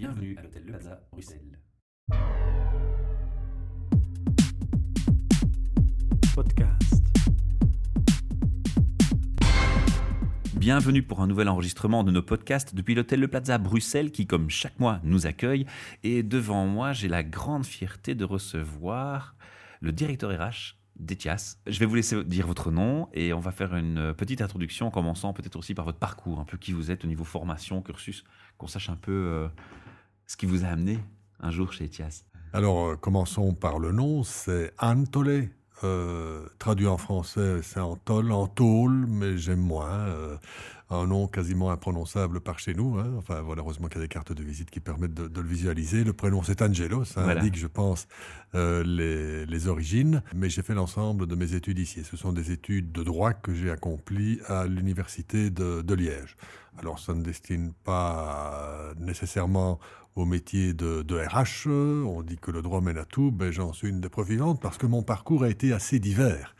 Bienvenue à l'hôtel Le Plaza, Bruxelles. Podcast. Bienvenue pour un nouvel enregistrement de nos podcasts depuis l'hôtel Le Plaza Bruxelles qui, comme chaque mois, nous accueille. Et devant moi, j'ai la grande fierté de recevoir le directeur RH d'Etias. Je vais vous laisser dire votre nom et on va faire une petite introduction en commençant peut-être aussi par votre parcours, un peu qui vous êtes au niveau formation, cursus, qu'on sache un peu euh, ce qui vous a amené un jour chez Etias. Alors, euh, commençons par le nom. C'est Anne Tollet. Euh, traduit en français, c'est Antol, Antol, mais j'aime moins. euh, un nom quasiment imprononçable par chez nous. hein. Enfin, voilà, heureusement qu'il y a des cartes de visite qui permettent de, de le visualiser. Le prénom, c'est Angelo. Ça Voilà. indique, je pense, euh, les, les origines. Mais j'ai fait l'ensemble de mes études ici. Ce sont des études de droit que j'ai accomplies à l'université de, de Liège. Alors, ça ne destine pas nécessairement au métier de, de RH. On dit que le droit mène à tout. Ben, j'en suis une des preuves vivantes parce que mon parcours a été assez divers.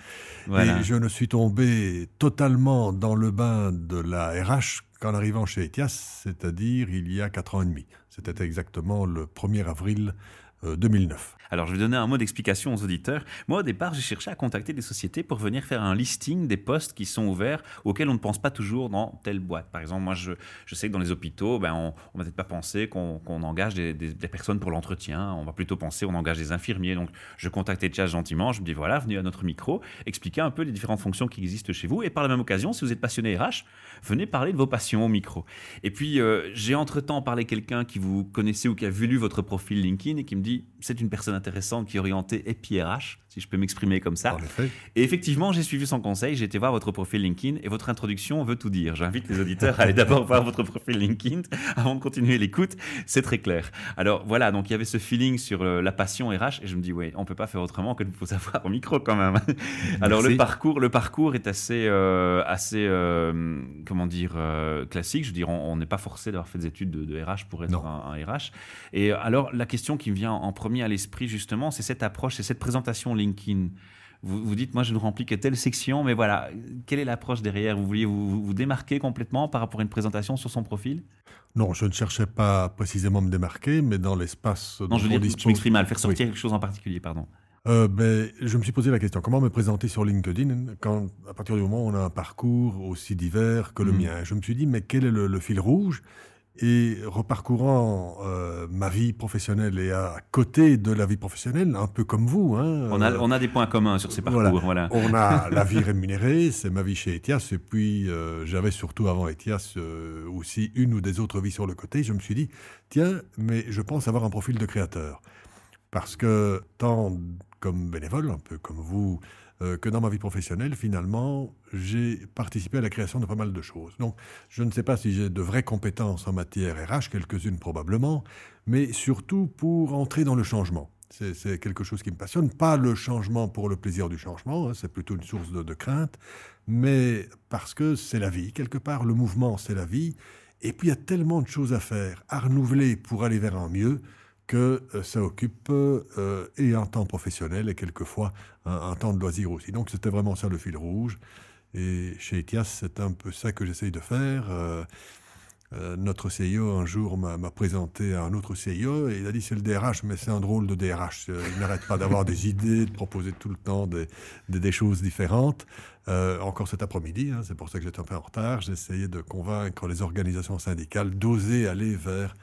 Voilà. Et je ne suis tombé totalement dans le bain de la RH qu'en arrivant chez Etias, c'est-à-dire il y a quatre ans et demi. C'était exactement le 1er avril 2009. Alors, je vais donner un mot d'explication aux auditeurs. Moi, au départ, j'ai cherché à contacter des sociétés pour venir faire un listing des postes qui sont ouverts auxquels on ne pense pas toujours dans telle boîte. Par exemple, moi, je, je sais que dans les hôpitaux, ben, on ne va peut-être pas penser qu'on engage des, personnes pour l'entretien. On va plutôt penser qu'on engage des infirmiers. Donc, je contactais Chas gentiment. Je me dis, voilà, venez à notre micro, expliquez un peu les différentes fonctions qui existent chez vous. Et par la même occasion, si vous êtes passionné RH, venez parler de vos passions au micro. Et puis, euh, j'ai entre-temps parlé quelqu'un qui vous connaissez ou qui a vu lu votre profil LinkedIn et qui me dit c'est une personne intéressante qui est orientée EPI-RH, si je peux m'exprimer comme ça. En effet. Et effectivement, j'ai suivi son conseil, j'ai été voir votre profil LinkedIn et votre introduction veut tout dire. J'invite les auditeurs à aller d'abord voir votre profil LinkedIn avant de continuer l'écoute, c'est très clair. Alors voilà, donc il y avait ce feeling sur euh, la passion RH et je me dis, ouais, on peut pas faire autrement que de vous avoir au micro quand même. Alors le parcours, le parcours est assez, euh, assez euh, comment dire, euh, classique. Je veux dire, on n'est pas forcé d'avoir fait des études de, de RH pour être un, un RH. Et alors la question qui me vient en premier à l'esprit justement, c'est cette approche, c'est cette présentation LinkedIn. Vous, vous dites, moi je ne remplis que telle section, mais voilà, quelle est l'approche derrière? Vous vouliez vous, vous- vous démarquer complètement par rapport à une présentation sur son profil? Non, je ne cherchais pas précisément à me démarquer, mais dans l'espace Non, je veux dire, je dispose- m'exprime mal, faire Oui. sortir quelque chose en particulier, pardon. Euh, ben, je me suis posé la question comment me présenter sur LinkedIn quand, à partir du moment où on a un parcours aussi divers que le Mhm. mien? Je me suis dit, mais quel est le, le fil rouge? Et reparcourant euh, ma vie professionnelle et à côté de la vie professionnelle, un peu comme vous, hein, On a, euh, on a des points communs sur ces parcours, voilà. on a la vie rémunérée, c'est ma vie chez Etias, et puis euh, j'avais surtout avant Etias aussi une ou des autres vies sur le côté. Je me suis dit, tiens, mais je pense avoir un profil de créateur. Parce que tant comme bénévole, un peu comme vous, euh, que dans ma vie professionnelle, finalement, j'ai participé à la création de pas mal de choses. Donc, je ne sais pas si j'ai de vraies compétences en matière RH, quelques-unes probablement, mais surtout pour entrer dans le changement. C'est quelque chose qui me passionne. Pas le changement pour le plaisir du changement, hein, c'est plutôt une source de crainte, mais parce que c'est la vie. Quelque part, le mouvement, c'est la vie. Et puis, il y a tellement de choses à faire, à renouveler pour aller vers un mieux, que euh, ça occupe euh, et un temps professionnel et quelquefois un, temps de loisir aussi. Donc, c'était vraiment ça le fil rouge. Et chez Etias, c'est un peu ça que j'essaye de faire. Euh, notre CIO, un jour, m'a présenté à un autre CIO et il a dit c'est le DRH, mais c'est un drôle de DRH. Il n'arrête pas d'avoir des idées, de proposer tout le temps des, des- choses différentes. Encore cet après-midi, hein, c'est pour ça que j'étais un peu en retard, essayé de convaincre les organisations syndicales d'oser aller vers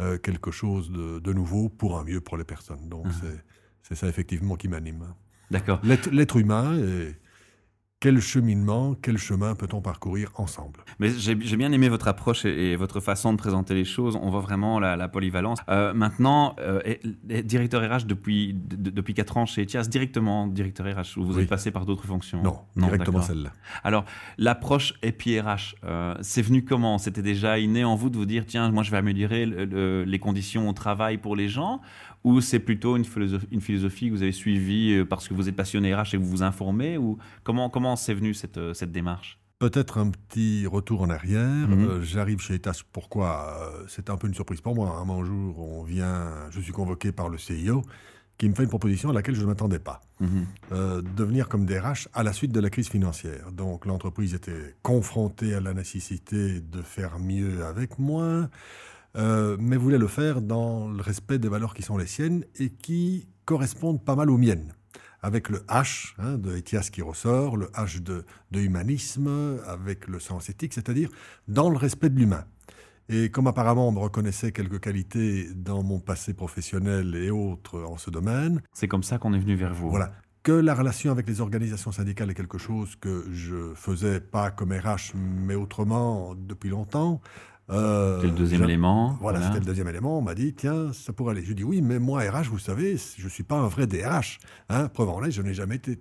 euh, quelque chose de, de nouveau pour un mieux pour les personnes. Donc Mhm. c'est- ça effectivement qui m'anime. D'accord. L'être humain, et quel cheminement, quel chemin peut-on parcourir ensemble? Mais j'ai bien aimé votre approche et, et votre façon de présenter les choses. On voit vraiment la, la polyvalence. Euh, maintenant, euh, et- et directeur RH depuis, de- de- depuis 4 ans chez Etias, directement directeur RH, ou vous Oui. êtes passé par d'autres fonctions? Non, directement celle-là. Alors, l'approche EPI-RH, euh, c'est venu comment? C'était déjà inné en vous de vous dire, tiens, moi je vais améliorer le- le- les conditions au travail pour les gens? Ou c'est plutôt une philosophie, une philosophie que vous avez suivie parce que vous êtes passionné RH et que vous vous informez? Ou comment comment c'est venu cette, euh, cette démarche? Peut-être un petit retour en arrière. Mhm. Euh, J'arrive chez Etas. Pourquoi? Euh, C'est un peu une surprise pour moi. Un jour, on vient, je suis convoqué par le CIO qui me fait une proposition à laquelle je ne m'attendais pas. Mhm. Euh, devenir comme DRH à la suite de la crise financière. Donc l'entreprise était confrontée à la nécessité de faire mieux avec moins. mais voulait le faire dans le respect des valeurs qui sont les siennes et qui correspondent pas mal aux miennes avec le H hein, de Etias qui ressort, le H de, de humanisme, avec le sens éthique, c'est-à-dire dans le respect de l'humain. Et comme apparemment on me reconnaissait quelques qualités dans mon passé professionnel et autres en ce domaine. C'est comme ça qu'on est venu vers vous. Voilà. Que la relation avec les organisations syndicales est quelque chose que je faisais pas comme RH, mais autrement depuis longtemps. Euh, c'était le deuxième élément. Voilà, c'était le deuxième élément. On m'a dit, tiens, ça pourrait aller. Je dis, oui, mais moi, RH, vous savez, je ne suis pas un vrai DRH. Hein, preuve en est, je n'ai jamais été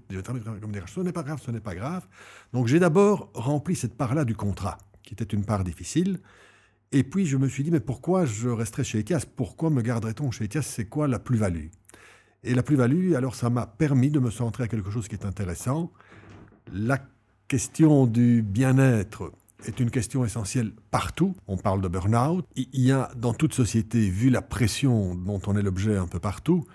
comme DRH. Ce n'est pas grave, ce n'est pas grave. Donc j'ai d'abord rempli cette part-là du contrat, qui était une part difficile. Et puis je me suis dit, mais pourquoi je resterai chez Etias Pourquoi me garderait-on chez Etias C'est quoi la plus-value? Et la plus-value, alors ça m'a permis de me centrer à quelque chose qui est intéressant. La question du bien-être est une question essentielle partout. On parle de burn-out. Il y a dans toute société, vu la pression dont on est l'objet un peu partout,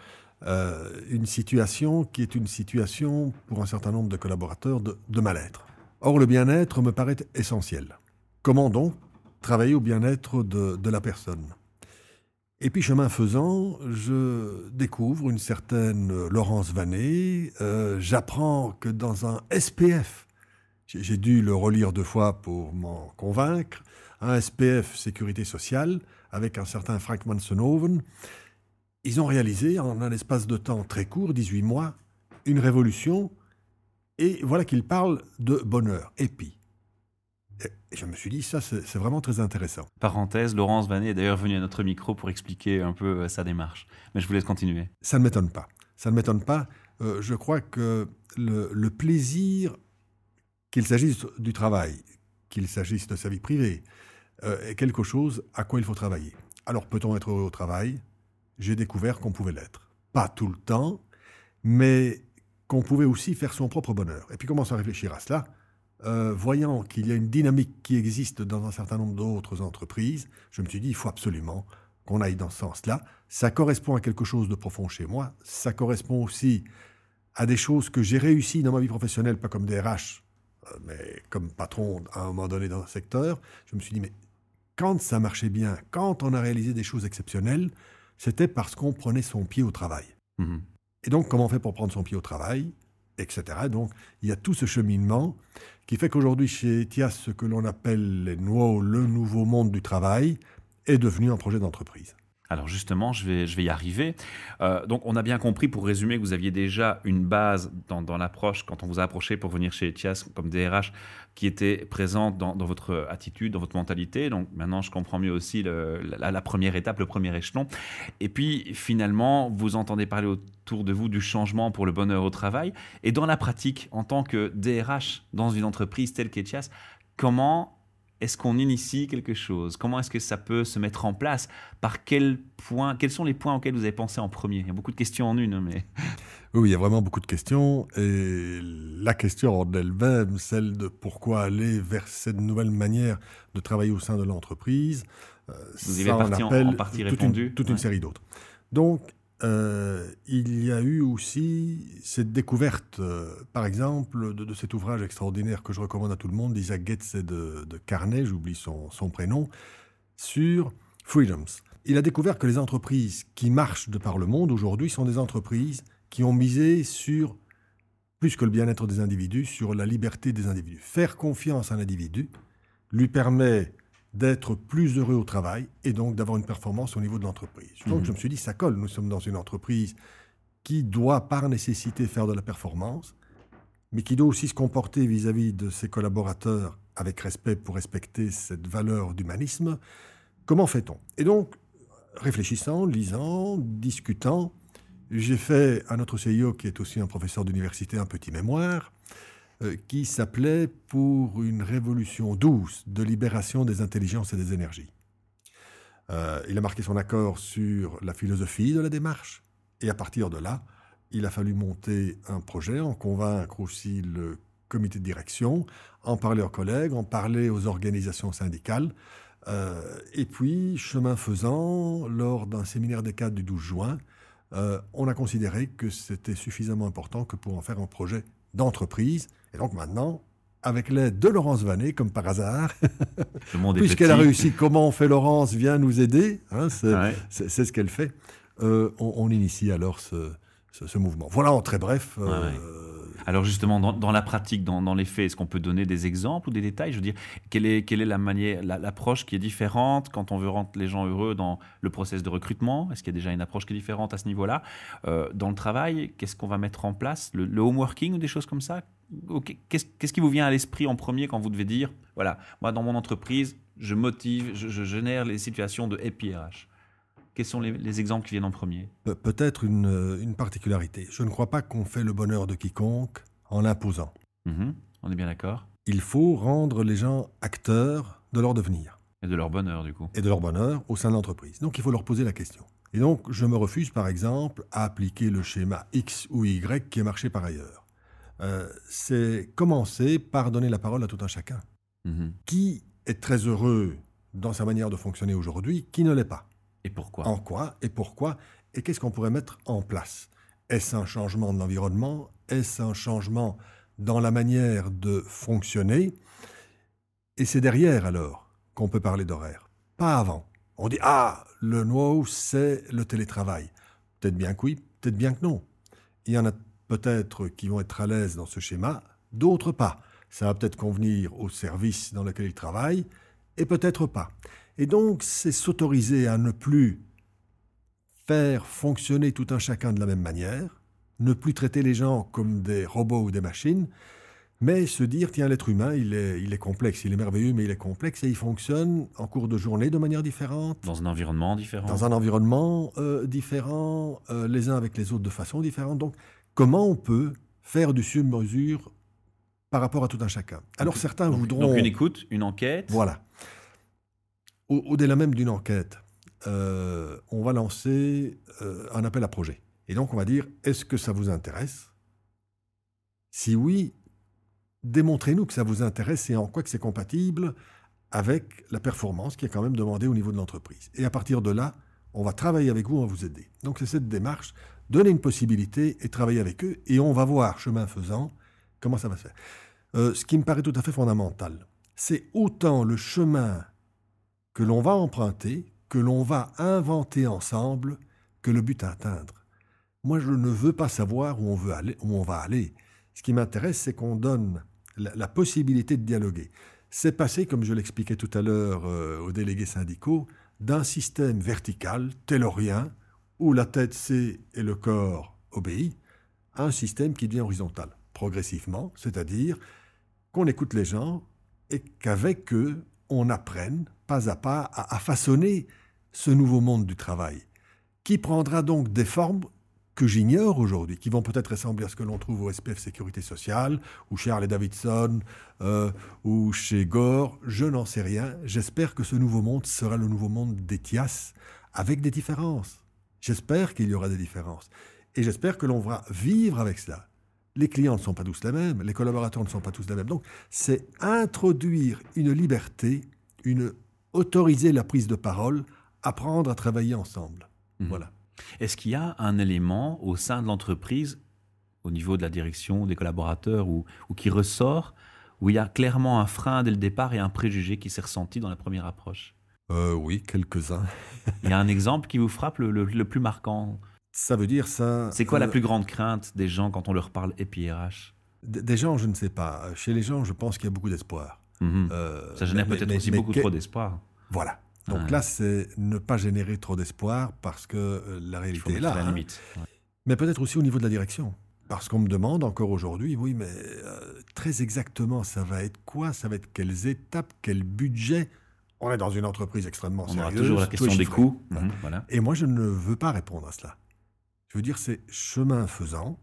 euh, une situation qui est une situation pour un certain nombre de collaborateurs de, mal-être. Or, le bien-être me paraît essentiel. Comment donc travailler au bien-être de, la personne? Et puis, chemin faisant, je découvre une certaine Laurence Vanet. Euh, j'apprends que dans un SPF, j'ai dû le relire deux fois pour m'en convaincre, un SPF Sécurité sociale, avec un certain Frank Mansenhoven, ils ont réalisé en un espace de temps très court, 18 mois, une révolution. Et voilà qu'ils parlent de bonheur, épi. Et je me suis dit, ça, c'est vraiment très intéressant. Parenthèse, Laurence Vanet est d'ailleurs venue à notre micro pour expliquer un peu euh, sa démarche. Mais je vous laisse continuer. Ça ne m'étonne pas. Ça ne m'étonne pas. Euh, je crois que le, plaisir, qu'il s'agisse du travail, qu'il s'agisse de sa vie privée, euh, est quelque chose à quoi il faut travailler. Alors, peut-on être heureux au travail? J'ai découvert qu'on pouvait l'être. Pas tout le temps, mais qu'on pouvait aussi faire son propre bonheur. Et puis, commence à réfléchir à cela euh, voyant qu'il y a une dynamique qui existe dans un certain nombre d'autres entreprises, je me suis dit, il faut absolument qu'on aille dans ce sens-là. Ça correspond à quelque chose de profond chez moi. Ça correspond aussi à des choses que j'ai réussi dans ma vie professionnelle, pas comme DRH, euh, mais comme patron à un moment donné dans un secteur. Je me suis dit, mais quand ça marchait bien, quand on a réalisé des choses exceptionnelles, c'était parce qu'on prenait son pied au travail. Mmh Et donc, comment on fait pour prendre son pied au travail etc. Donc, il y a tout ce cheminement qui fait qu'aujourd'hui, chez Etias, ce que l'on appelle les le nouveau monde du travail, est devenu un projet d'entreprise. Alors justement, je vais, je vais y arriver. Euh, donc on a bien compris, pour résumer, que vous aviez déjà une base dans, l'approche quand on vous a approché pour venir chez Etias comme DRH qui était présente dans, votre attitude, dans votre mentalité. Donc maintenant, je comprends mieux aussi la, la, première étape, le premier échelon. Et puis finalement, vous entendez parler autour de vous du changement pour le bonheur au travail. Et dans la pratique, en tant que DRH dans une entreprise telle qu'Etias, comment est-ce qu'on initie quelque chose? Comment est-ce que ça peut se mettre en place? Par quel point Quels sont les points auxquels vous avez pensé en premier? Il y a beaucoup de questions en une, mais... Oui, il y a vraiment beaucoup de questions. Et la question en elle-même, celle de pourquoi aller vers cette nouvelle manière de travailler au sein de l'entreprise, euh, vous avez parti en, partie répondu toute une série d'autres. Donc, euh, il y a eu aussi cette découverte, euh, par exemple, de, cet ouvrage extraordinaire que je recommande à tout le monde d'Isaac Getz et de, de Carnet, j'oublie son, son, prénom, sur Freedoms. Il a découvert que les entreprises qui marchent de par le monde aujourd'hui sont des entreprises qui ont misé sur, plus que le bien-être des individus, sur la liberté des individus. Faire confiance à l'individu lui permet d'être plus heureux au travail et donc d'avoir une performance au niveau de l'entreprise. Donc mhm. je me suis dit, ça colle, nous sommes dans une entreprise qui doit par nécessité faire de la performance, mais qui doit aussi se comporter vis-à-vis de ses collaborateurs avec respect pour respecter cette valeur d'humanisme. Comment fait-on? Et donc, réfléchissant, lisant, discutant, j'ai fait à notre CIO, qui est aussi un professeur d'université, un petit mémoire qui s'appelait Pour une révolution douce de libération des intelligences et des énergies. Euh, il a marqué son accord sur la philosophie de la démarche, et à partir de là, il a fallu monter un projet, en convaincre aussi le comité de direction, en parler aux collègues, en parler aux organisations syndicales. Euh, et puis, chemin faisant, lors d'un séminaire des cadres du 12 juin, on a considéré que c'était suffisamment important que pour en faire un projet d'entreprise. Et donc maintenant, avec l'aide de Laurence Vanet, comme par hasard. Le Puisqu'elle a réussi, comment on fait Laurence vient nous aider, hein, c'est ce qu'elle fait. Euh, on, initie alors ce, ce, mouvement. Voilà en très bref. Euh, alors justement, dans, la pratique, dans, les faits, est-ce qu'on peut donner des exemples ou des détails? Je veux dire, quelle est, quelle est la manière, l'approche qui est différente quand on veut rendre les gens heureux dans le process de recrutement? Est-ce qu'il y a déjà une approche qui est différente à ce niveau-là? Euh, Dans le travail, qu'est-ce qu'on va mettre en place? Le, le home working ou des choses comme ça? Qu'est-ce qui vous vient à l'esprit en premier quand vous devez dire, voilà, moi dans mon entreprise, je motive, je, génère les situations de happy quels sont les, exemples qui viennent en premier? Peut-être une, particularité. Je ne crois pas qu'on fait le bonheur de quiconque en l'imposant. Mhm. on est bien d'accord. Il faut rendre les gens acteurs de leur devenir. Et de leur bonheur, du coup. Et de leur bonheur au sein de l'entreprise. Donc il faut leur poser la question. Et donc je me refuse, par exemple, à appliquer le schéma X ou Y qui est marché par ailleurs. Euh, c'est commencer par donner la parole à tout un chacun. Mhm. Qui est très heureux dans sa manière de fonctionner aujourd'hui, qui ne l'est pas et pourquoi? En quoi et pourquoi Et qu'est-ce qu'on pourrait mettre en place? Est-ce un changement de l'environnement Est-ce un changement dans la manière de fonctionner? Et c'est derrière alors qu'on peut parler d'horaire, pas avant. On dit Ah, le no, c'est le télétravail. Peut-être bien que oui, peut-être bien que non. Il y en a peut-être qui vont être à l'aise dans ce schéma, d'autres pas. Ça va peut-être convenir au service dans lequel ils travaillent, et peut-être pas. Et donc, c'est s'autoriser à ne plus faire fonctionner tout un chacun de la même manière, ne plus traiter les gens comme des robots ou des machines, mais se dire, tiens, l'être humain, il est, il est complexe, il est merveilleux, mais il est complexe et il fonctionne en cours de journée de manière différente. Dans un environnement différent. Dans un environnement euh, différent, euh, les uns avec les autres de façon différente. Donc, comment on peut faire du sur-mesure par rapport à tout un chacun? Alors, certains voudront... Donc, une écoute, une enquête. Voilà au-delà même d'une enquête, euh, on va lancer euh, un appel à projet. Et donc, on va dire, est-ce que ça vous intéresse? Si oui, démontrez-nous que ça vous intéresse et en quoi que c'est compatible avec la performance qui est quand même demandée au niveau de l'entreprise. Et à partir de là, on va travailler avec vous, on va vous aider. Donc, c'est cette démarche, donner une possibilité et travailler avec eux, et on va voir, chemin faisant, comment ça va se faire. Euh, ce qui me paraît tout à fait fondamental, c'est autant le chemin que l'on va emprunter, que l'on va inventer ensemble, que le but à atteindre. Moi, je ne veux pas savoir où on, veut aller, où on va aller. Ce qui m'intéresse, c'est qu'on donne la, possibilité de dialoguer. C'est passé, comme je l'expliquais tout à l'heure euh, aux délégués syndicaux, d'un système vertical, taylorien, où la tête sait et le corps obéit, à un système qui devient horizontal, progressivement, c'est-à-dire qu'on écoute les gens et qu'avec eux, on apprenne pas à pas à, façonner ce nouveau monde du travail, qui prendra donc des formes que j'ignore aujourd'hui, qui vont peut-être ressembler à ce que l'on trouve au SPF Sécurité Sociale, ou chez Harley Davidson, euh, ou chez Gore, je n'en sais rien. J'espère que ce nouveau monde sera le nouveau monde d'Etias, avec des différences. J'espère qu'il y aura des différences. Et j'espère que l'on va vivre avec cela. Les clients ne sont pas tous les mêmes, les collaborateurs ne sont pas tous les mêmes. Donc, c'est introduire une liberté, une autoriser la prise de parole, apprendre à travailler ensemble. Mhm. Voilà. Est-ce qu'il y a un élément au sein de l'entreprise, au niveau de la direction, des collaborateurs, ou, qui ressort, où il y a clairement un frein dès le départ et un préjugé qui s'est ressenti dans la première approche? Euh, Oui, quelques-uns. il y a un exemple qui vous frappe le plus marquant ça veut dire ça. C'est quoi la euh, plus grande crainte des gens quand on leur parle EPIRH Des gens, je ne sais pas. Chez les gens, je pense qu'il y a beaucoup d'espoir. Mhm. Euh, ça génère peut-être aussi beaucoup trop d'espoir. Voilà. Donc là, c'est ne pas générer trop d'espoir parce que la réalité est là. La hein. limite. Mais peut-être aussi au niveau de la direction. Parce qu'on me demande encore aujourd'hui, oui, mais très exactement, ça va être quoi? Ça va être quelles étapes, quel budget? On est dans une entreprise extrêmement sérieuse. On aura toujours la question des coûts. Mhm, voilà. Et moi, je ne veux pas répondre à cela. Je veux dire, c'est chemin faisant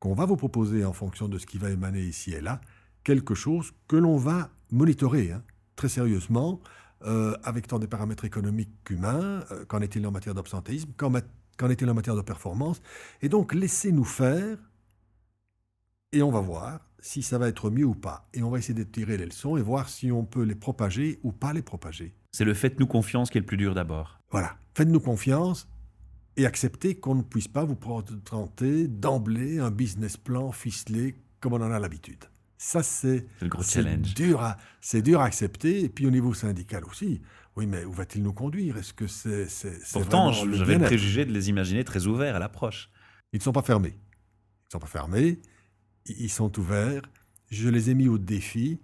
qu'on va vous proposer en fonction de ce qui va émaner ici et là, quelque chose que l'on va monitorer hein, très sérieusement, euh, avec tant des paramètres économiques qu'humains, euh, qu'en est-il en matière d'absentéisme, qu'en, est-il en matière de performance, et donc laissez-nous faire, et on va voir si ça va être mieux ou pas, et on va essayer de tirer les leçons et voir si on peut les propager ou pas les propager. C'est le faites-nous confiance qui est le plus dur d'abord. Voilà, faites-nous confiance, et accepter qu'on ne puisse pas vous présenter d'emblée un business plan ficelé comme on en a l'habitude. Ça, c'est le gros challenge. dur, à, c'est dur à accepter. Et puis au niveau syndical aussi. Oui, mais où va-t-il nous conduire? Est-ce que c'est, c'est, c'est Pourtant, j'avais le préjugé de les imaginer très ouverts à l'approche. Ils ne sont pas fermés. Ils ne sont pas fermés. Ils sont ouverts. Je les ai mis au défi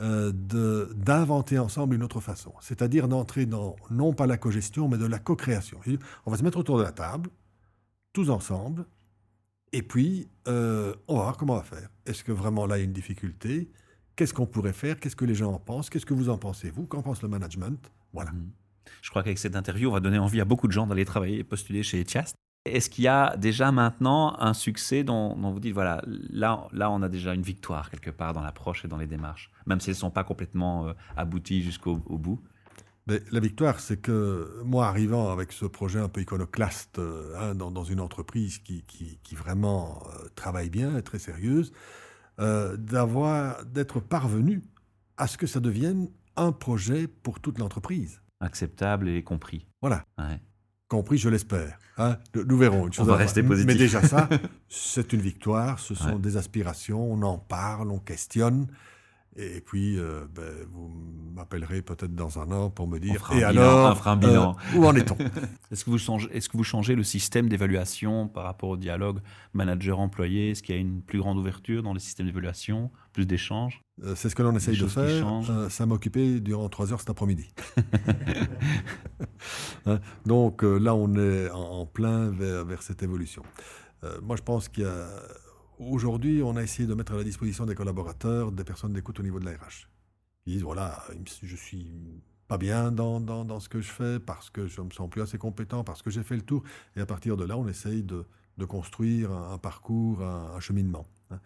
euh, d'inventer ensemble une autre façon. C'est-à-dire d'entrer dans, non pas la co-gestion, mais de la co-création. On va se mettre autour de la table, tous ensemble, et puis euh, on va voir comment on va faire. Est-ce que vraiment là, il y a une difficulté? Qu'est-ce qu'on pourrait faire? Qu'est-ce que les gens en pensent? Qu'est-ce que vous en pensez, vous? Qu'en pense le management? Voilà. Mhm. Je crois qu'avec cette interview, on va donner envie à beaucoup de gens d'aller travailler et postuler chez Etias. Est-ce qu'il y a déjà maintenant un succès dont, dont vous dites, voilà, là, là, on a déjà une victoire quelque part dans l'approche et dans les démarches, même si elles ne sont pas complètement euh, abouties jusqu'au au bout? Mais la victoire, c'est que moi, arrivant avec ce projet un peu iconoclaste euh, hein, dans, dans une entreprise qui, qui- qui vraiment euh, travaille bien, est très sérieuse, euh, d'avoir, d'être parvenu à ce que ça devienne un projet pour toute l'entreprise. Acceptable et compris. Voilà. Ouais. Compris, je l'espère. hein. Nous verrons. une chose va à la rester positif. Mais déjà ça, c'est une victoire. Ce sont Ouais. des aspirations. On en parle, on questionne. Et puis, euh, ben, vous m'appellerez peut-être dans un an pour me dire. Et bilan, alors, on fera un bilan. euh, où en est-on? Est-ce que, vous changez, est-ce que vous changez le système d'évaluation par rapport au dialogue manager-employé? Est-ce qu'il y a une plus grande ouverture dans le système d'évaluation Plus d'échanges? Euh, C'est ce que l'on essaye de faire. Euh, ça m'a occupé durant trois heures cet après-midi. Hein, Donc là, on est en, en plein vers, vers cette évolution. Moi, je pense qu'il y a... Aujourd'hui, on a essayé de mettre à la disposition des collaborateurs des personnes d'écoute au niveau de la RH. Ils disent, voilà, je suis pas bien dans, dans, ce que je fais parce que je me sens plus assez compétent, parce que j'ai fait le tour. Et à partir de là, on essaye de, de construire un, parcours, un, un cheminement. hein.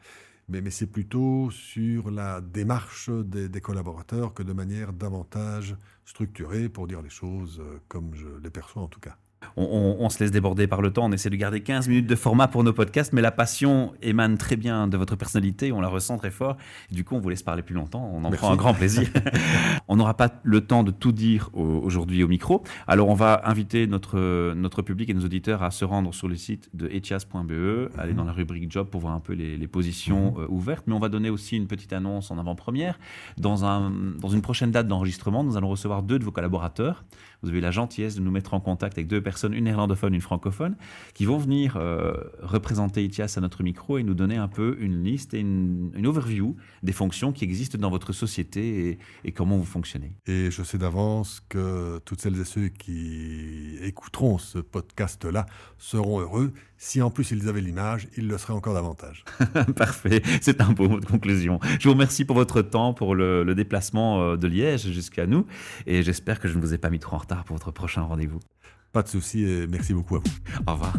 Mais, mais c'est plutôt sur la démarche des, des collaborateurs que de manière davantage structurée pour dire les choses euh, comme je les perçois en tout cas. On, on- on se laisse déborder par le temps, on essaie de garder 15 minutes de format pour nos podcasts, mais la passion émane très bien de votre personnalité, on la ressent très fort. Du coup, on vous laisse parler plus longtemps, on en Merci. prend un grand plaisir. on n'aura pas le temps de tout dire au- aujourd'hui au micro, alors on va inviter notre, notre public et nos auditeurs à se rendre sur le site de etias.be, aller dans la rubrique job pour voir un peu les, les positions euh, ouvertes, mais on va donner aussi une petite annonce en avant-première. Dans, un, dans une prochaine date d'enregistrement, nous allons recevoir deux de vos collaborateurs. Vous avez la gentillesse de nous mettre en contact avec deux personnes, une néerlandophone, une francophone, qui vont venir euh, représenter ITIAS à notre micro et nous donner un peu une liste et une, overview des fonctions qui existent dans votre société et, et comment vous fonctionnez. Et je sais d'avance que toutes celles et ceux qui écouteront ce podcast-là seront heureux. Si en plus ils avaient l'image, ils le seraient encore davantage. Parfait, c'est un beau mot de conclusion. Je vous remercie pour votre temps, pour le, le déplacement euh, de Liège jusqu'à nous et j'espère que je ne vous ai pas mis trop en retard pour votre prochain rendez-vous. Pas de souci et merci beaucoup à vous. Au revoir.